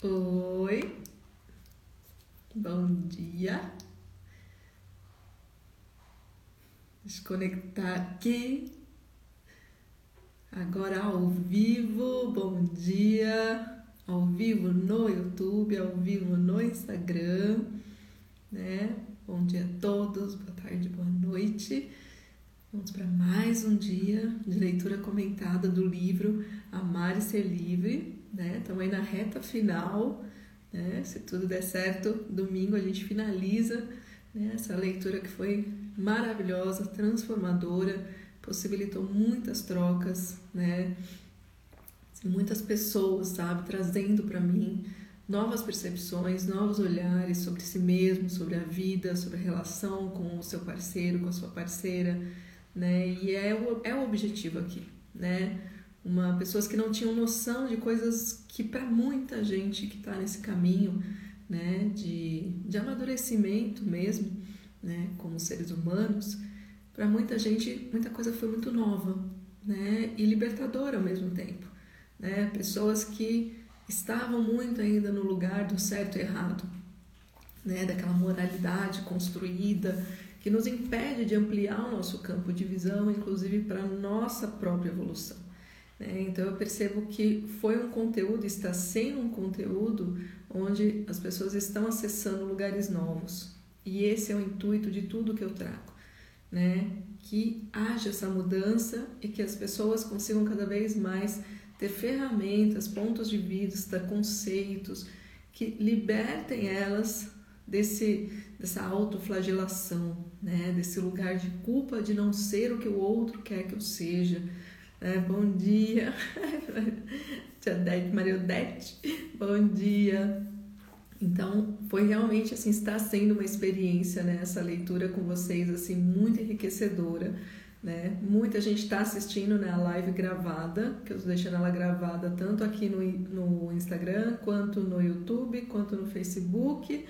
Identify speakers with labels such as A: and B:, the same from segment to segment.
A: Oi, bom dia. Desconectar aqui. Agora ao vivo, bom dia. Ao vivo no YouTube, ao vivo no Instagram, né? Bom dia a todos, boa tarde, boa noite. Vamos para mais um dia de leitura comentada do livro Amar e Ser Livre, né? Estamos aí na reta final, né? Se tudo der certo, domingo a gente finaliza né? essa leitura que foi maravilhosa, transformadora, possibilitou muitas trocas, né? Muitas pessoas, sabe, trazendo para mim novas percepções, novos olhares sobre si mesmo, sobre a vida, sobre a relação com o seu parceiro, com a sua parceira né? E é o, é o objetivo aqui, né? Uma pessoas que não tinham noção de coisas que para muita gente que está nesse caminho, né, de, de amadurecimento mesmo, né, como seres humanos, para muita gente muita coisa foi muito nova, né, e libertadora ao mesmo tempo, né? Pessoas que estavam muito ainda no lugar do certo e errado, né, daquela moralidade construída que nos impede de ampliar o nosso campo de visão, inclusive para a nossa própria evolução. Né? Então eu percebo que foi um conteúdo, está sendo um conteúdo onde as pessoas estão acessando lugares novos. E esse é o intuito de tudo que eu trago, né? Que haja essa mudança e que as pessoas consigam cada vez mais ter ferramentas, pontos de vista, conceitos que libertem elas desse dessa autoflagelação, né? desse lugar de culpa de não ser o que o outro quer que eu seja. É, bom dia, Tia Dete, Maria Odete, bom dia. Então, foi realmente assim, está sendo uma experiência, né, essa leitura com vocês, assim, muito enriquecedora, né? Muita gente está assistindo né, a live gravada, que eu estou deixando ela gravada tanto aqui no, no Instagram, quanto no YouTube, quanto no Facebook,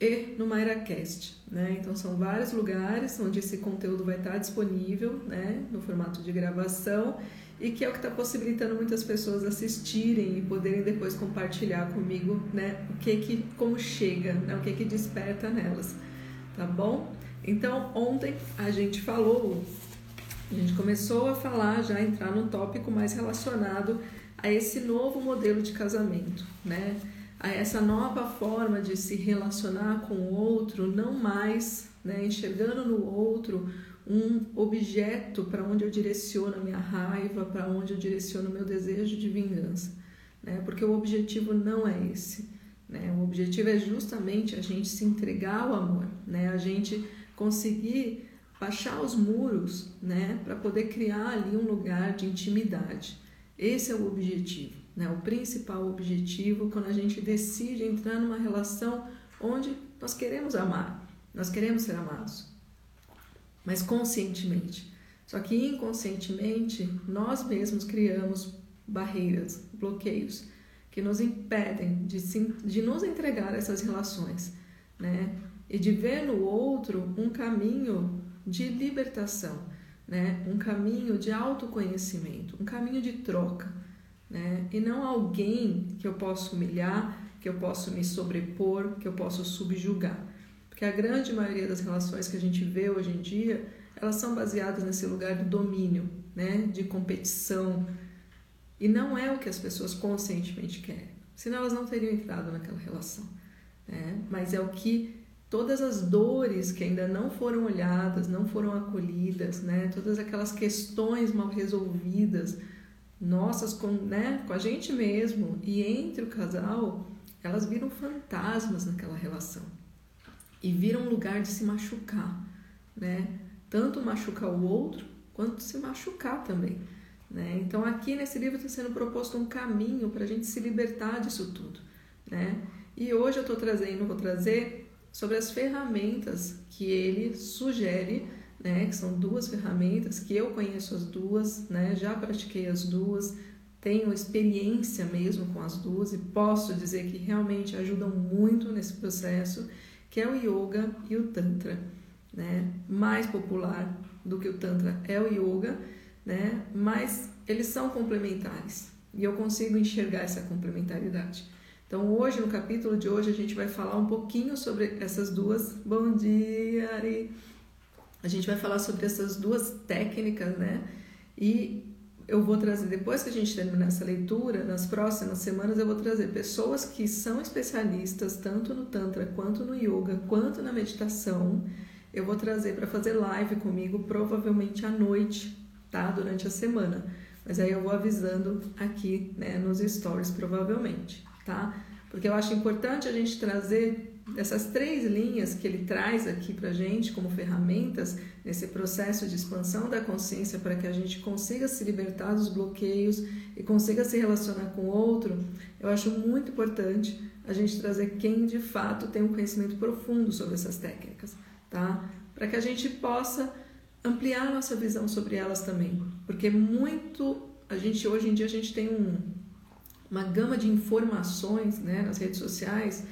A: e no MairaCast, né? Então são vários lugares onde esse conteúdo vai estar disponível, né, no formato de gravação e que é o que está possibilitando muitas pessoas assistirem e poderem depois compartilhar comigo, né, o que que como chega, né, o que que desperta nelas, tá bom? Então ontem a gente falou, a gente começou a falar já entrar num tópico mais relacionado a esse novo modelo de casamento, né? Essa nova forma de se relacionar com o outro, não mais né, enxergando no outro um objeto para onde eu direciono a minha raiva, para onde eu direciono o meu desejo de vingança. Né? Porque o objetivo não é esse. Né? O objetivo é justamente a gente se entregar ao amor, né? a gente conseguir baixar os muros né? para poder criar ali um lugar de intimidade. Esse é o objetivo né? O principal objetivo quando a gente decide entrar numa relação onde nós queremos amar, nós queremos ser amados, mas conscientemente. Só que inconscientemente nós mesmos criamos barreiras, bloqueios que nos impedem de, se, de nos entregar a essas relações, né? E de ver no outro um caminho de libertação, né? Um caminho de autoconhecimento, um caminho de troca né? E não alguém que eu posso humilhar, que eu posso me sobrepor, que eu posso subjugar. Porque a grande maioria das relações que a gente vê hoje em dia, elas são baseadas nesse lugar do domínio, né? De competição. E não é o que as pessoas conscientemente querem. Senão elas não teriam entrado naquela relação. Né? Mas é o que todas as dores que ainda não foram olhadas, não foram acolhidas, né? Todas aquelas questões mal resolvidas, nossas com, né, com a gente mesmo e entre o casal, elas viram fantasmas naquela relação e viram um lugar de se machucar, né? Tanto machucar o outro quanto se machucar também. Né? Então aqui nesse livro está sendo proposto um caminho para a gente se libertar disso tudo, né? E hoje eu estou trazendo, vou trazer sobre as ferramentas que ele sugere né, que são duas ferramentas que eu conheço as duas, né, já pratiquei as duas, tenho experiência mesmo com as duas e posso dizer que realmente ajudam muito nesse processo, que é o yoga e o tantra, né? Mais popular do que o tantra é o yoga, né? Mas eles são complementares e eu consigo enxergar essa complementaridade. Então, hoje, no capítulo de hoje, a gente vai falar um pouquinho sobre essas duas. Bom dia, Ari! A gente vai falar sobre essas duas técnicas, né? E eu vou trazer, depois que a gente terminar essa leitura, nas próximas semanas eu vou trazer pessoas que são especialistas tanto no Tantra, quanto no Yoga, quanto na meditação. Eu vou trazer para fazer live comigo, provavelmente à noite, tá? Durante a semana. Mas aí eu vou avisando aqui, né, nos stories, provavelmente tá? Porque eu acho importante a gente trazer essas três linhas que ele traz aqui para gente como ferramentas nesse processo de expansão da consciência para que a gente consiga se libertar dos bloqueios e consiga se relacionar com o outro. Eu acho muito importante a gente trazer quem de fato tem um conhecimento profundo sobre essas técnicas, tá? Para que a gente possa ampliar nossa visão sobre elas também, porque muito a gente hoje em dia a gente tem um uma gama de informações né, nas redes sociais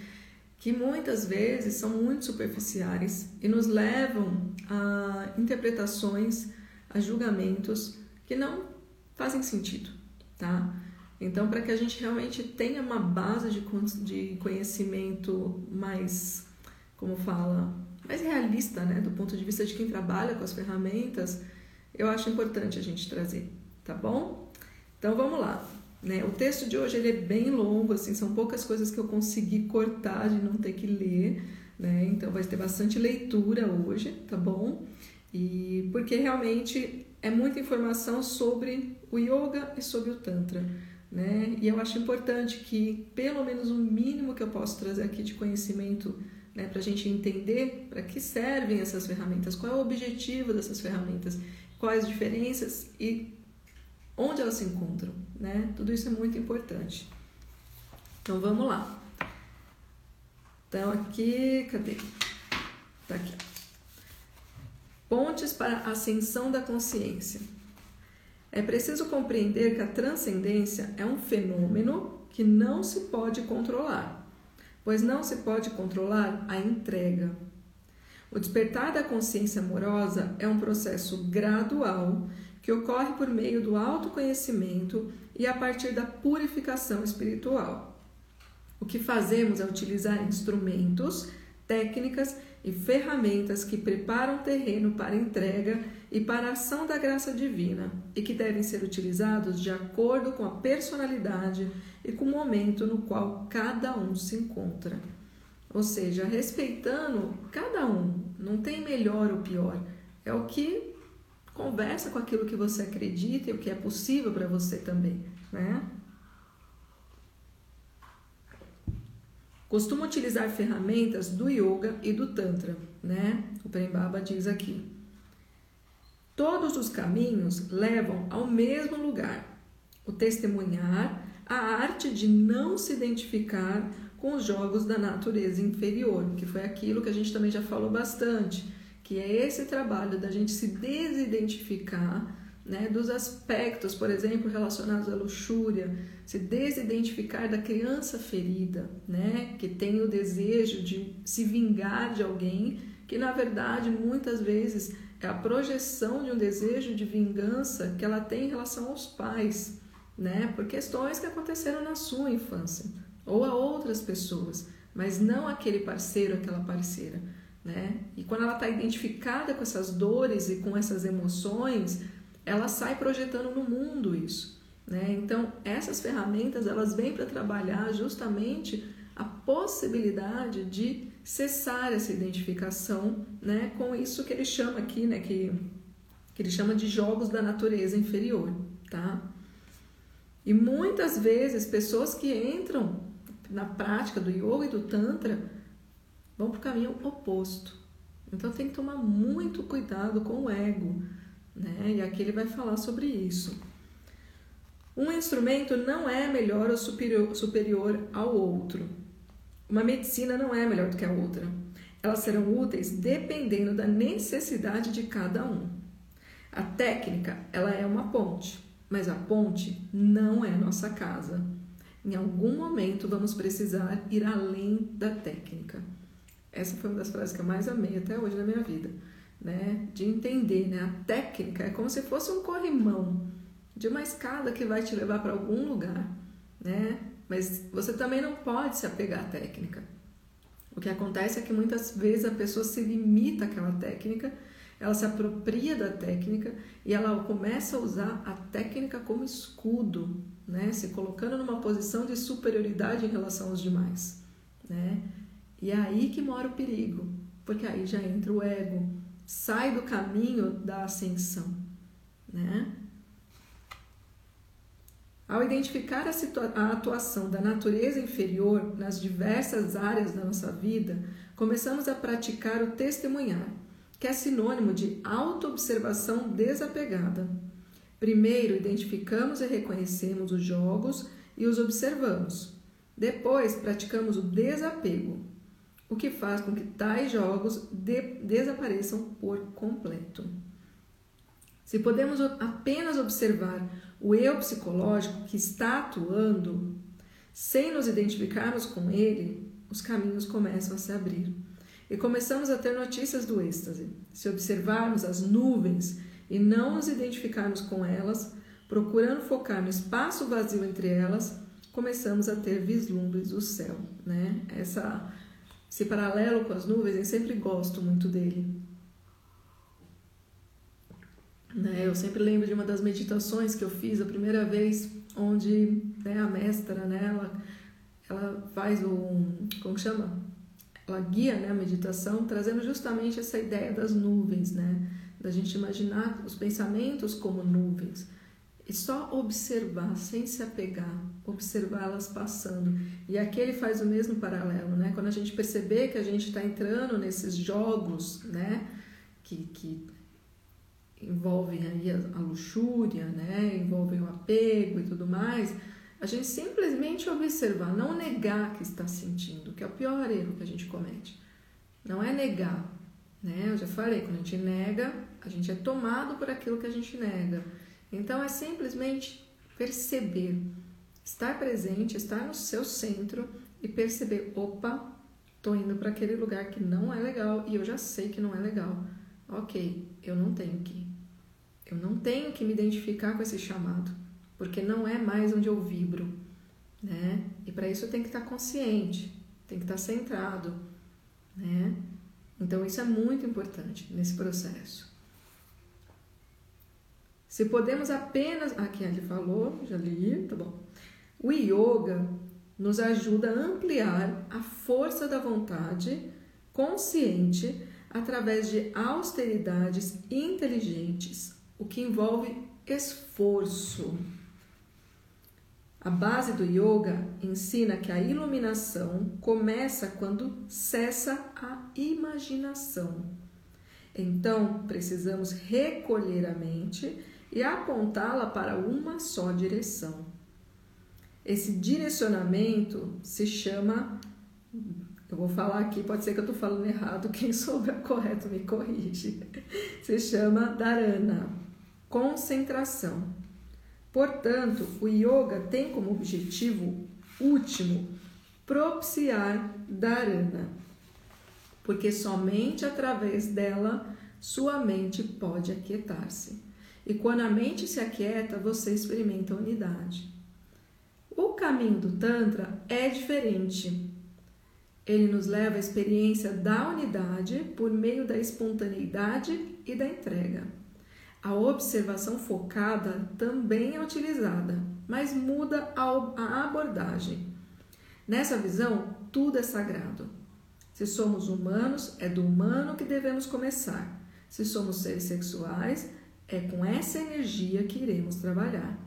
A: que muitas vezes são muito superficiais e nos levam a interpretações, a julgamentos que não fazem sentido, tá? Então, para que a gente realmente tenha uma base de, conhecimento mais, como fala, mais realista, né, do ponto de vista de quem trabalha com as ferramentas, eu acho importante a gente trazer, tá bom? Então, vamos lá. Né? O texto de hoje ele é bem longo, assim, são poucas coisas que eu consegui cortar de não ter que ler, né? Então vai ter bastante leitura hoje, tá bom? E porque realmente é muita informação sobre o yoga e sobre o tantra, né? E eu acho importante que pelo menos o mínimo que eu posso trazer aqui de conhecimento, né, para a gente entender para que servem essas ferramentas, qual é o objetivo dessas ferramentas, quais as diferenças e onde elas se encontram, né? Tudo isso é muito importante. Então vamos lá. Então aqui, cadê? Tá aqui. Pontes para a ascensão da consciência. É preciso compreender que a transcendência é um fenômeno que não se pode controlar, pois não se pode controlar a entrega. O despertar da consciência amorosa é um processo gradual que ocorre por meio do autoconhecimento e a partir da purificação espiritual. O que fazemos é utilizar instrumentos, técnicas e ferramentas que preparam o terreno para entrega e para a ação da graça divina e que devem ser utilizados de acordo com a personalidade e com o momento no qual cada um se encontra. Ou seja, respeitando cada um, não tem melhor ou pior, é o que Conversa com aquilo que você acredita e o que é possível para você também, né? Costumo utilizar ferramentas do yoga e do tantra, né? O Prembaba diz aqui. Todos os caminhos levam ao mesmo lugar: o testemunhar, a arte de não se identificar com os jogos da natureza inferior, que foi aquilo que a gente também já falou bastante que é esse trabalho da gente se desidentificar né, dos aspectos, por exemplo, relacionados à luxúria, se desidentificar da criança ferida, né, que tem o desejo de se vingar de alguém, que na verdade muitas vezes é a projeção de um desejo de vingança que ela tem em relação aos pais, né, por questões que aconteceram na sua infância ou a outras pessoas, mas não aquele parceiro, aquela parceira né? E quando ela está identificada com essas dores e com essas emoções, ela sai projetando no mundo isso, né? Então essas ferramentas elas vêm para trabalhar justamente a possibilidade de cessar essa identificação, né? Com isso que ele chama aqui, né? Que que ele chama de jogos da natureza inferior, tá? E muitas vezes pessoas que entram na prática do yoga e do tantra vão para o caminho oposto. Então tem que tomar muito cuidado com o ego, né? E aqui ele vai falar sobre isso. Um instrumento não é melhor ou superior, superior ao outro. Uma medicina não é melhor do que a outra. Elas serão úteis dependendo da necessidade de cada um. A técnica, ela é uma ponte, mas a ponte não é nossa casa. Em algum momento vamos precisar ir além da técnica. Essa foi uma das frases que eu mais amei até hoje na minha vida, né? De entender, né? A técnica é como se fosse um corrimão de uma escada que vai te levar para algum lugar, né? Mas você também não pode se apegar à técnica. O que acontece é que muitas vezes a pessoa se limita àquela técnica, ela se apropria da técnica e ela começa a usar a técnica como escudo, né? Se colocando numa posição de superioridade em relação aos demais, né? E é aí que mora o perigo, porque aí já entra o ego, sai do caminho da ascensão, né? Ao identificar a, a, atuação da natureza inferior nas diversas áreas da nossa vida, começamos a praticar o testemunhar, que é sinônimo de autoobservação desapegada. Primeiro, identificamos e reconhecemos os jogos e os observamos. Depois, praticamos o desapego, o que faz com que tais jogos de desapareçam por completo. Se podemos apenas observar o eu psicológico que está atuando, sem nos identificarmos com ele, os caminhos começam a se abrir. E começamos a ter notícias do êxtase. Se observarmos as nuvens e não nos identificarmos com elas, procurando focar no espaço vazio entre elas, começamos a ter vislumbres do céu, né? Essa esse paralelo com as nuvens, eu sempre gosto muito dele. Né? Eu sempre lembro de uma das meditações que eu fiz a primeira vez, onde né, a mestra, né, ela, ela faz um, como chama? Ela guia né, a meditação, trazendo justamente essa ideia das nuvens, né? Da gente imaginar os pensamentos como nuvens. E só observar, sem se apegar, observá-las passando. E aqui ele faz o mesmo paralelo, né? Quando a gente perceber que a gente está entrando nesses jogos, né? Que, que envolvem aí a, a luxúria, né? Envolvem o apego e tudo mais. A gente simplesmente observar, não negar que está sentindo, que é o pior erro que a gente comete. Não é negar, né? Eu já falei, quando a gente nega, a gente é tomado por aquilo que a gente nega. Então é simplesmente perceber, estar presente, estar no seu centro e perceber, opa, tô indo para aquele lugar que não é legal e eu já sei que não é legal. OK, eu não tenho que eu não tenho que me identificar com esse chamado, porque não é mais onde eu vibro, né? E para isso tenho que estar consciente, tem que estar centrado, né? Então isso é muito importante nesse processo. Se podemos apenas. Aqui ele falou, já li, tá bom. O yoga nos ajuda a ampliar a força da vontade consciente através de austeridades inteligentes, o que envolve esforço. A base do yoga ensina que a iluminação começa quando cessa a imaginação. Então, precisamos recolher a mente e apontá-la para uma só direção. Esse direcionamento se chama. Eu vou falar aqui, pode ser que eu estou falando errado, quem souber correto me corrige. Se chama dharana, concentração. Portanto, o yoga tem como objetivo último propiciar dharana, porque somente através dela sua mente pode aquietar-se. E quando a mente se aquieta, você experimenta unidade. O caminho do Tantra é diferente. Ele nos leva à experiência da unidade por meio da espontaneidade e da entrega. A observação focada também é utilizada, mas muda a abordagem. Nessa visão, tudo é sagrado. Se somos humanos, é do humano que devemos começar. Se somos seres sexuais, é com essa energia que iremos trabalhar,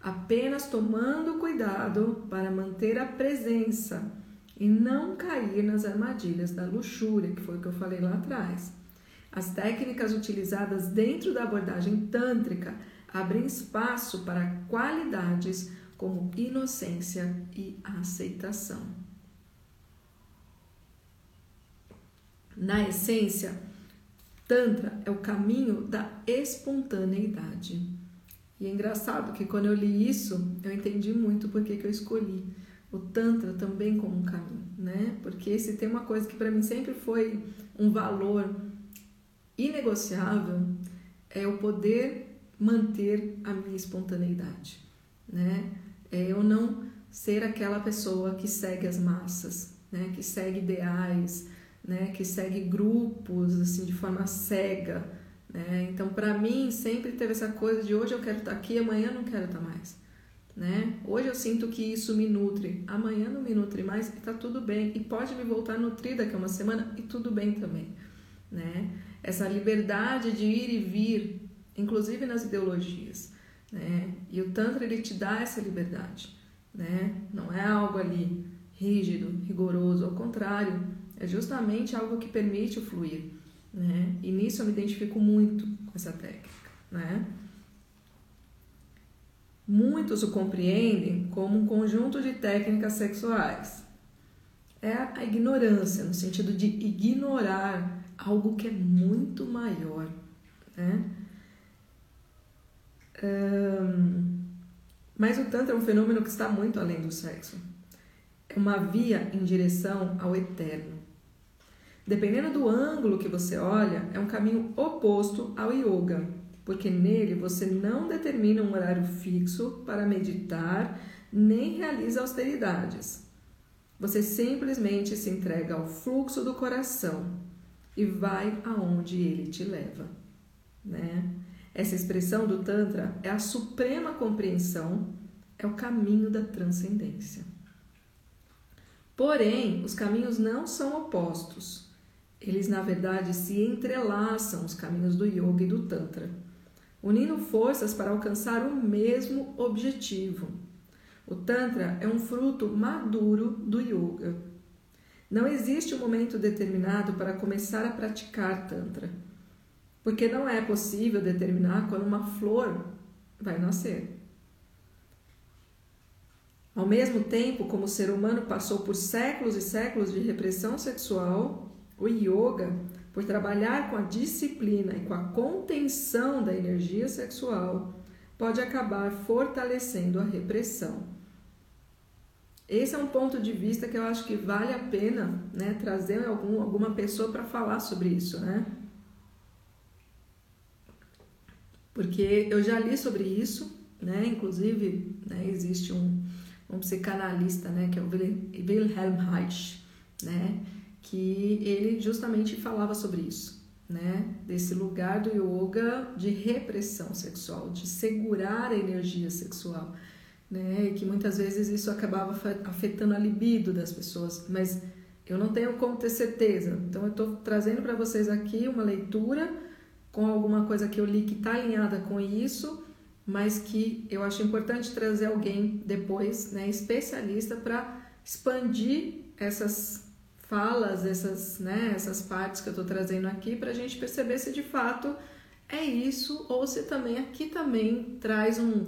A: apenas tomando cuidado para manter a presença e não cair nas armadilhas da luxúria, que foi o que eu falei lá atrás. As técnicas utilizadas dentro da abordagem tântrica abrem espaço para qualidades como inocência e aceitação. Na essência, Tantra é o caminho da espontaneidade. E é engraçado que quando eu li isso, eu entendi muito por que eu escolhi o Tantra também como um caminho, né? Porque esse tem uma coisa que para mim sempre foi um valor inegociável, é o poder manter a minha espontaneidade, né? É eu não ser aquela pessoa que segue as massas, né? Que segue ideais, né? Que segue grupos assim de forma cega, né? Então, para mim sempre teve essa coisa de hoje eu quero estar aqui, amanhã não quero estar mais. Né? Hoje eu sinto que isso me nutre, amanhã não me nutre mais e tá tudo bem. E pode me voltar nutrida daqui a uma semana e tudo bem também, né? Essa liberdade de ir e vir, inclusive nas ideologias, né? E o Tantra ele te dá essa liberdade, né? Não é algo ali rígido, rigoroso, ao contrário, é justamente algo que permite o fluir, né? E nisso eu me identifico muito com essa técnica, né? Muitos o compreendem como um conjunto de técnicas sexuais. É a ignorância, no sentido de ignorar algo que é muito maior. Né? Um, mas o Tantra é um fenômeno que está muito além do sexo. É uma via em direção ao eterno. Dependendo do ângulo que você olha, é um caminho oposto ao yoga porque nele você não determina um horário fixo para meditar nem realiza austeridades. Você simplesmente se entrega ao fluxo do coração e vai aonde ele te leva, né? Essa expressão do Tantra é a suprema compreensão, é o caminho da transcendência. Porém, os caminhos não são opostos. Eles, na verdade, se entrelaçam os caminhos do yoga e do Tantra unindo forças para alcançar o mesmo objetivo. O Tantra é um fruto maduro do Yoga. Não existe um momento determinado para começar a praticar Tantra, porque não é possível determinar quando uma flor vai nascer. Ao mesmo tempo, como o ser humano passou por séculos e séculos de repressão sexual, o yoga por trabalhar com a disciplina e com a contenção da energia sexual, pode acabar fortalecendo a repressão. Esse é um ponto de vista que eu acho que vale a pena né, trazer algum, alguma pessoa para falar sobre isso, né? Porque eu já li sobre isso, né? Inclusive, né, existe um, um psicanalista, né, que é o Wilhelm Reich, né? Que ele justamente falava sobre isso, né? Desse lugar do yoga de repressão sexual, de segurar a energia sexual, né? E que muitas vezes isso acabava afetando a libido das pessoas, mas eu não tenho como ter certeza. Então eu estou trazendo para vocês aqui uma leitura com alguma coisa que eu li que está alinhada com isso, mas que eu acho importante trazer alguém depois, né, especialista para expandir essas falas, essas, né, essas partes que eu estou trazendo aqui, para a gente perceber se de fato é isso ou se também aqui também traz um,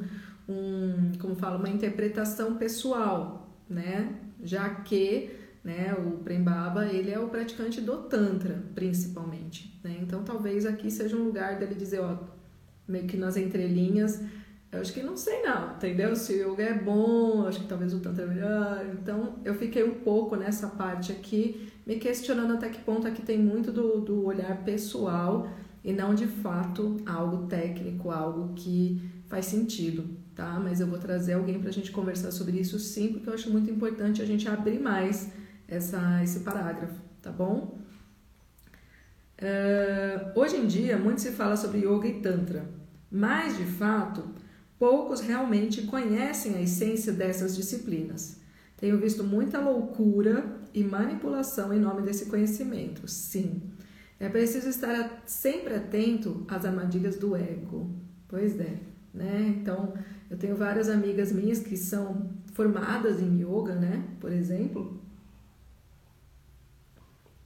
A: um como fala, uma interpretação pessoal, né? Já que né, o Prembaba ele é o praticante do Tantra, principalmente. Né? Então talvez aqui seja um lugar dele dizer, ó, meio que nas entrelinhas, eu acho que não sei não, entendeu? Se o yoga é bom, acho que talvez o tantra é melhor. Então eu fiquei um pouco nessa parte aqui, me questionando até que ponto aqui tem muito do, do olhar pessoal e não de fato algo técnico, algo que faz sentido, tá? Mas eu vou trazer alguém para a gente conversar sobre isso sim, porque eu acho muito importante a gente abrir mais essa, esse parágrafo, tá bom? Uh, hoje em dia, muito se fala sobre yoga e tantra, mas de fato poucos realmente conhecem a essência dessas disciplinas. Tenho visto muita loucura e manipulação em nome desse conhecimento. Sim, é preciso estar sempre atento às armadilhas do ego. Pois é, né? Então, eu tenho várias amigas minhas que são formadas em yoga, né? Por exemplo,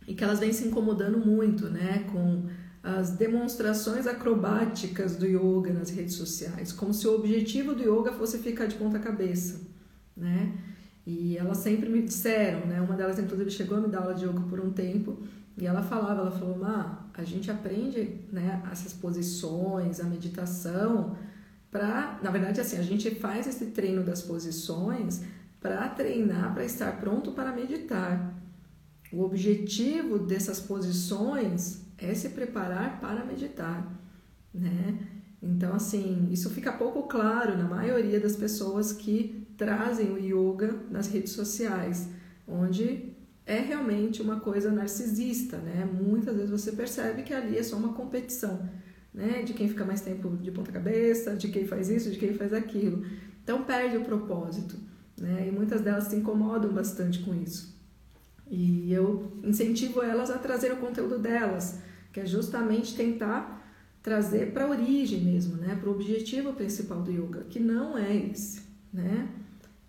A: e que elas vêm se incomodando muito, né? Com as demonstrações acrobáticas do yoga nas redes sociais, como se o objetivo do yoga fosse ficar de ponta cabeça, né? E elas sempre me disseram, né? Uma delas inclusive chegou a me dar aula de yoga por um tempo e ela falava, ela falou, Má, a gente aprende, né, essas posições, a meditação, para, na verdade, assim, a gente faz esse treino das posições para treinar para estar pronto para meditar. O objetivo dessas posições é se preparar para meditar, né? Então, assim, isso fica pouco claro na maioria das pessoas que trazem o yoga nas redes sociais, onde é realmente uma coisa narcisista, né? Muitas vezes você percebe que ali é só uma competição, né? De quem fica mais tempo de ponta cabeça, de quem faz isso, de quem faz aquilo. Então perde o propósito, né? E muitas delas se incomodam bastante com isso. E eu incentivo elas a trazer o conteúdo delas, que é justamente tentar trazer para a origem mesmo, né? Para o objetivo principal do yoga, que não é esse, né?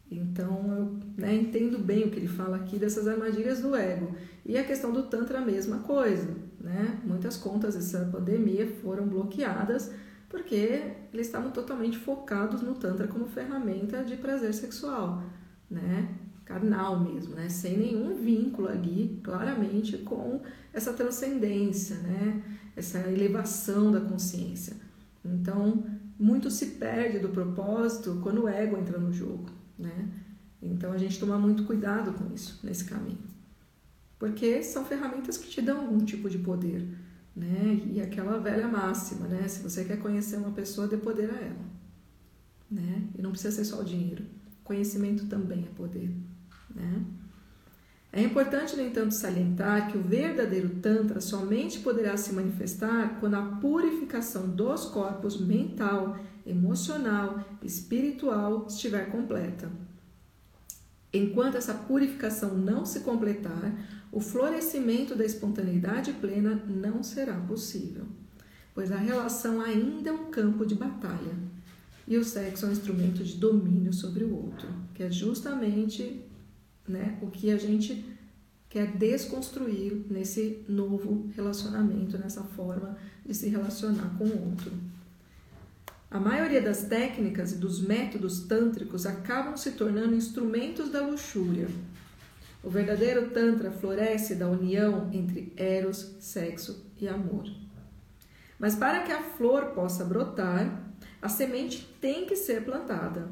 A: Então eu né, entendo bem o que ele fala aqui dessas armadilhas do ego. E a questão do Tantra, a mesma coisa. Né? Muitas contas dessa pandemia foram bloqueadas porque eles estavam totalmente focados no Tantra como ferramenta de prazer sexual, né? Carnal mesmo, né? sem nenhum vínculo ali, claramente, com essa transcendência, né? essa elevação da consciência. Então, muito se perde do propósito quando o ego entra no jogo né? Então a gente toma muito cuidado com isso nesse caminho. Porque são ferramentas que te dão algum tipo de poder, né? E aquela velha máxima, né? Se você quer conhecer uma pessoa, dê poder a ela, né? E não precisa ser só o dinheiro. Conhecimento também é poder, né? É importante, no entanto, salientar que o verdadeiro Tantra somente poderá se manifestar quando a purificação dos corpos mental, emocional, espiritual estiver completa. Enquanto essa purificação não se completar, o florescimento da espontaneidade plena não será possível, pois a relação ainda é um campo de batalha e o sexo é um instrumento de domínio sobre o outro, que é justamente né, o que a gente quer desconstruir nesse novo relacionamento, nessa forma de se relacionar com o outro. A maioria das técnicas e dos métodos tântricos acabam se tornando instrumentos da luxúria. O verdadeiro Tantra floresce da união entre Eros, sexo e amor. Mas para que a flor possa brotar, a semente tem que ser plantada.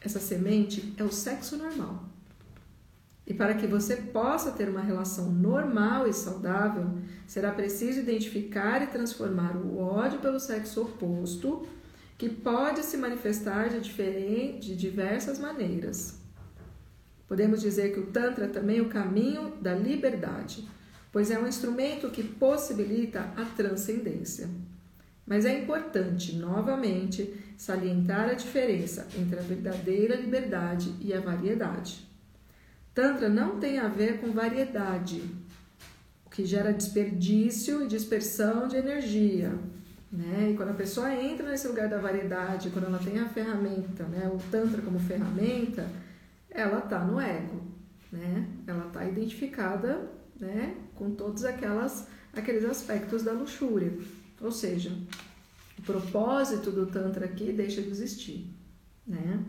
A: Essa semente é o sexo normal. E para que você possa ter uma relação normal e saudável, será preciso identificar e transformar o ódio pelo sexo oposto, que pode se manifestar de, diferente, de diversas maneiras. Podemos dizer que o Tantra é também é o caminho da liberdade, pois é um instrumento que possibilita a transcendência. Mas é importante, novamente, salientar a diferença entre a verdadeira liberdade e a variedade. Tantra não tem a ver com variedade, o que gera desperdício e dispersão de energia. Né? E quando a pessoa entra nesse lugar da variedade, quando ela tem a ferramenta, né? o Tantra como ferramenta, ela está no ego. Né? Ela está identificada né? com todos aquelas, aqueles aspectos da luxúria. Ou seja, o propósito do Tantra aqui deixa de existir. Né?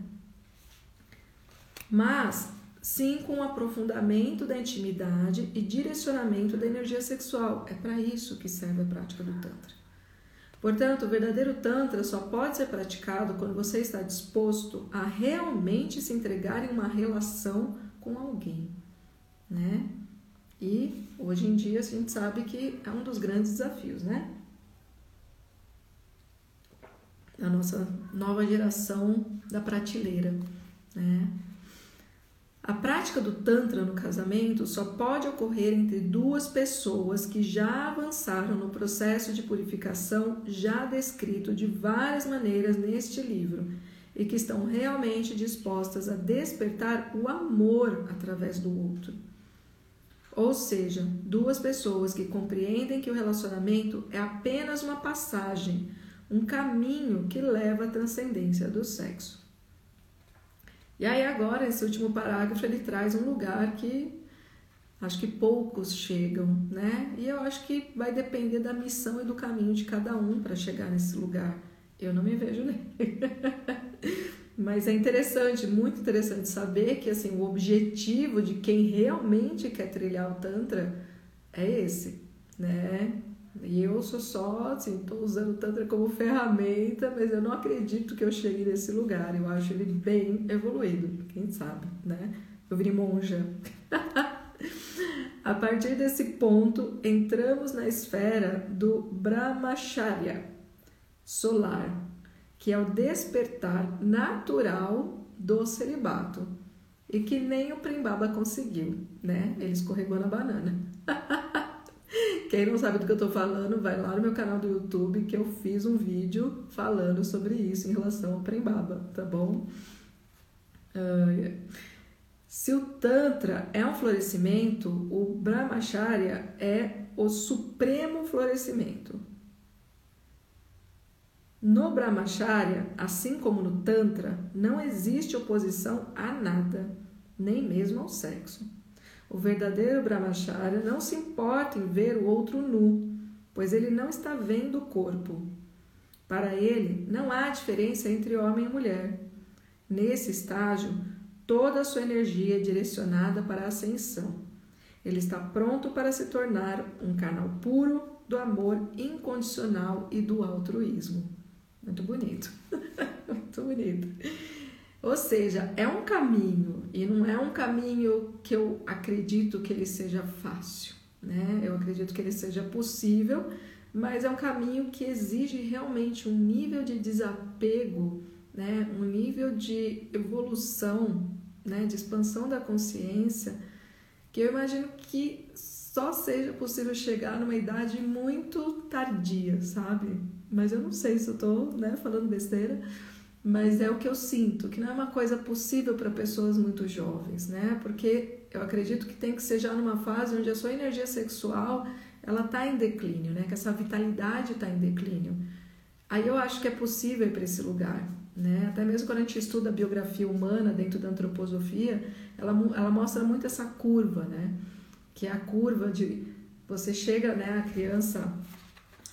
A: Mas sim com o aprofundamento da intimidade e direcionamento da energia sexual. É para isso que serve a prática do Tantra. Portanto, o verdadeiro Tantra só pode ser praticado quando você está disposto a realmente se entregar em uma relação com alguém, né? E hoje em dia a gente sabe que é um dos grandes desafios, né? A nossa nova geração da prateleira, né? A prática do Tantra no casamento só pode ocorrer entre duas pessoas que já avançaram no processo de purificação já descrito de várias maneiras neste livro e que estão realmente dispostas a despertar o amor através do outro. Ou seja, duas pessoas que compreendem que o relacionamento é apenas uma passagem, um caminho que leva à transcendência do sexo. E aí agora esse último parágrafo ele traz um lugar que acho que poucos chegam, né? E eu acho que vai depender da missão e do caminho de cada um para chegar nesse lugar. Eu não me vejo nem. Mas é interessante, muito interessante saber que assim o objetivo de quem realmente quer trilhar o tantra é esse, né? E eu sou só, assim, estou usando o Tantra como ferramenta, mas eu não acredito que eu chegue nesse lugar. Eu acho ele bem evoluído, quem sabe, né? Eu virei monja. A partir desse ponto, entramos na esfera do Brahmacharya solar, que é o despertar natural do celibato e que nem o Primbaba conseguiu, né? Ele escorregou na banana. Quem não sabe do que eu tô falando, vai lá no meu canal do YouTube que eu fiz um vídeo falando sobre isso em relação ao Primbaba, tá bom? Uh, se o Tantra é um florescimento, o Brahmacharya é o supremo florescimento. No Brahmacharya, assim como no Tantra, não existe oposição a nada, nem mesmo ao sexo. O verdadeiro Brahmacharya não se importa em ver o outro nu, pois ele não está vendo o corpo. Para ele, não há diferença entre homem e mulher. Nesse estágio, toda a sua energia é direcionada para a ascensão. Ele está pronto para se tornar um canal puro do amor incondicional e do altruísmo. Muito bonito. Muito bonito. Ou seja, é um caminho e não é um caminho que eu acredito que ele seja fácil, né? Eu acredito que ele seja possível, mas é um caminho que exige realmente um nível de desapego, né? Um nível de evolução né, de expansão da consciência, que eu imagino que só seja possível chegar numa idade muito tardia, sabe? Mas eu não sei se eu tô né, falando besteira, mas é o que eu sinto, que não é uma coisa possível para pessoas muito jovens, né? Porque eu acredito que tem que ser já numa fase onde a sua energia sexual ela está em declínio, né? Que essa vitalidade está em declínio. Aí eu acho que é possível ir para esse lugar. Né? Até mesmo quando a gente estuda a biografia humana dentro da antroposofia, ela, ela mostra muito essa curva, né? que é a curva de você chega, né, a criança,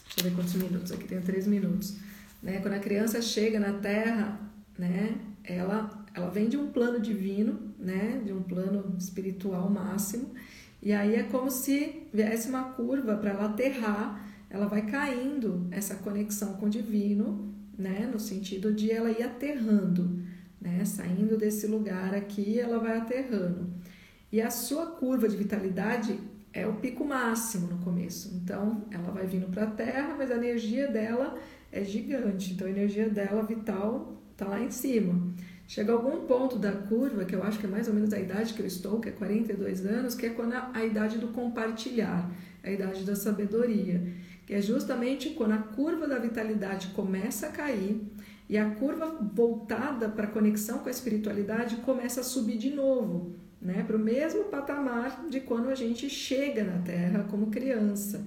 A: deixa eu ver quantos minutos, aqui tem três minutos, né? quando a criança chega na Terra, né, ela, ela vem de um plano divino, né, de um plano espiritual máximo, e aí é como se viesse uma curva para ela aterrar, ela vai caindo essa conexão com o divino, né? No sentido de ela ir aterrando, né? Saindo desse lugar aqui, ela vai aterrando. E a sua curva de vitalidade é o pico máximo no começo. Então, ela vai vindo para a Terra, mas a energia dela é gigante. Então, a energia dela vital tá lá em cima. Chega algum ponto da curva, que eu acho que é mais ou menos a idade que eu estou, que é 42 anos, que é quando a, a idade do compartilhar, a idade da sabedoria que é justamente quando a curva da vitalidade começa a cair e a curva voltada para a conexão com a espiritualidade começa a subir de novo, né, para o mesmo patamar de quando a gente chega na Terra como criança.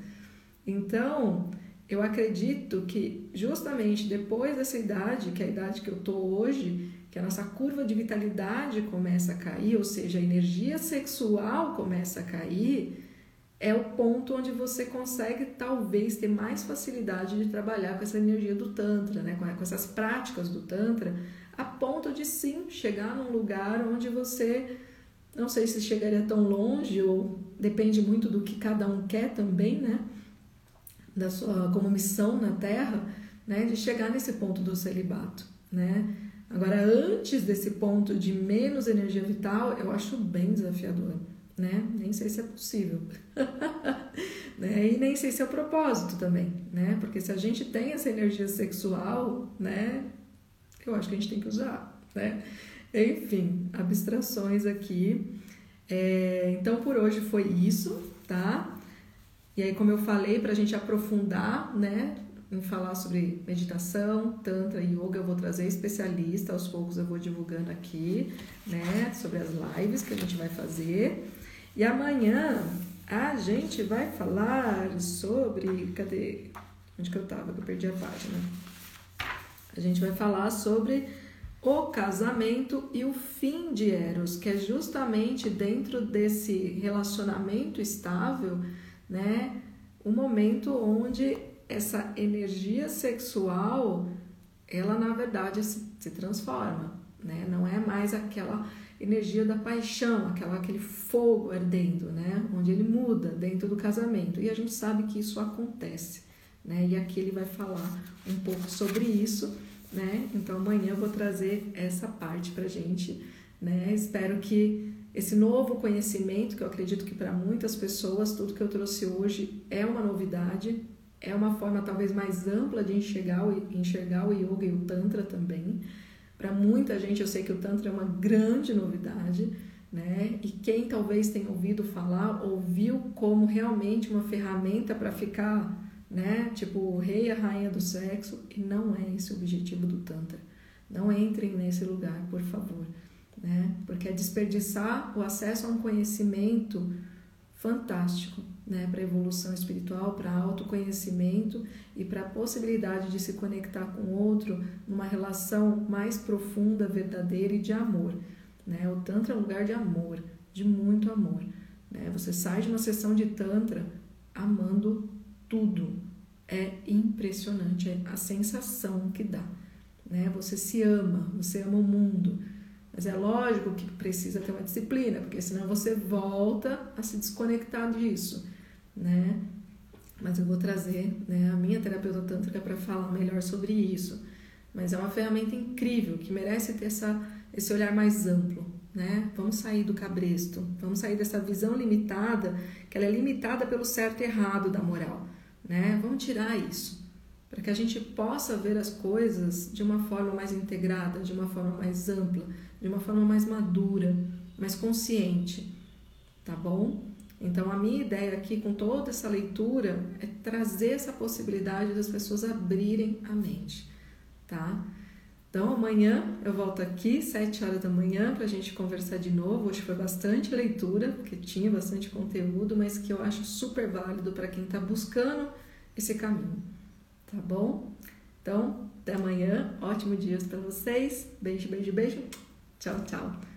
A: Então, eu acredito que justamente depois dessa idade, que é a idade que eu estou hoje, que a nossa curva de vitalidade começa a cair, ou seja, a energia sexual começa a cair, é o ponto onde você consegue talvez ter mais facilidade de trabalhar com essa energia do Tantra, né? com essas práticas do Tantra, a ponto de sim chegar num lugar onde você, não sei se chegaria tão longe, ou depende muito do que cada um quer também, né? Da sua, como missão na Terra, né? De chegar nesse ponto do celibato, né? Agora, antes desse ponto de menos energia vital, eu acho bem desafiador né? Nem sei se é possível. né? E nem sei se é o propósito também, né? Porque se a gente tem essa energia sexual, né? Eu acho que a gente tem que usar, né? Enfim, abstrações aqui. É, então, por hoje foi isso, tá? E aí, como eu falei, para a gente aprofundar, né? Em falar sobre meditação, tantra yoga, eu vou trazer especialista, aos poucos eu vou divulgando aqui, né? Sobre as lives que a gente vai fazer. E amanhã a gente vai falar sobre. Cadê? Onde que eu estava? Que eu perdi a página. A gente vai falar sobre o casamento e o fim de Eros, que é justamente dentro desse relacionamento estável, né? O momento onde essa energia sexual, ela na verdade se, se transforma, né? Não é mais aquela energia da paixão, aquela, aquele fogo ardendo, né? Onde ele muda dentro do casamento. E a gente sabe que isso acontece, né? E aqui ele vai falar um pouco sobre isso, né? Então amanhã eu vou trazer essa parte pra gente, né? Espero que esse novo conhecimento, que eu acredito que para muitas pessoas tudo que eu trouxe hoje é uma novidade, é uma forma talvez mais ampla de enxergar o, enxergar o yoga e o tantra também, Para muita gente, eu sei que o Tantra é uma grande novidade, né? E quem talvez tenha ouvido falar, ouviu como realmente uma ferramenta para ficar, né? Tipo, o rei e a rainha do sexo, e não é esse o objetivo do Tantra. Não entrem nesse lugar, por favor, né? Porque é desperdiçar o acesso a um conhecimento fantástico, né, para evolução espiritual, para autoconhecimento e para a possibilidade de se conectar com o outro numa relação mais profunda, verdadeira e de amor. Né? O Tantra é um lugar de amor, de muito amor. Né? Você sai de uma sessão de Tantra amando tudo. É impressionante é a sensação que dá. Né? Você se ama, você ama o mundo. Mas é lógico que precisa ter uma disciplina, porque senão você volta a se desconectar disso, né? Mas eu vou trazer né, a minha terapeuta tântrica para falar melhor sobre isso. Mas é uma ferramenta incrível que merece ter essa esse olhar mais amplo, né? Vamos sair do cabresto, vamos sair dessa visão limitada, que ela é limitada pelo certo e errado da moral, né? Vamos tirar isso, para que a gente possa ver as coisas de uma forma mais integrada, de uma forma mais ampla, de uma forma mais madura, mais consciente, tá bom? Então, a minha ideia aqui com toda essa leitura é trazer essa possibilidade das pessoas abrirem a mente, tá? Então, amanhã eu volto aqui, 7 horas da manhã, para a gente conversar de novo. Hoje foi bastante leitura, porque tinha bastante conteúdo, mas que eu acho super válido para quem está buscando esse caminho. Tá bom? Então, até amanhã. Ótimo dia para vocês. Beijo, beijo, beijo. Tchau, tchau.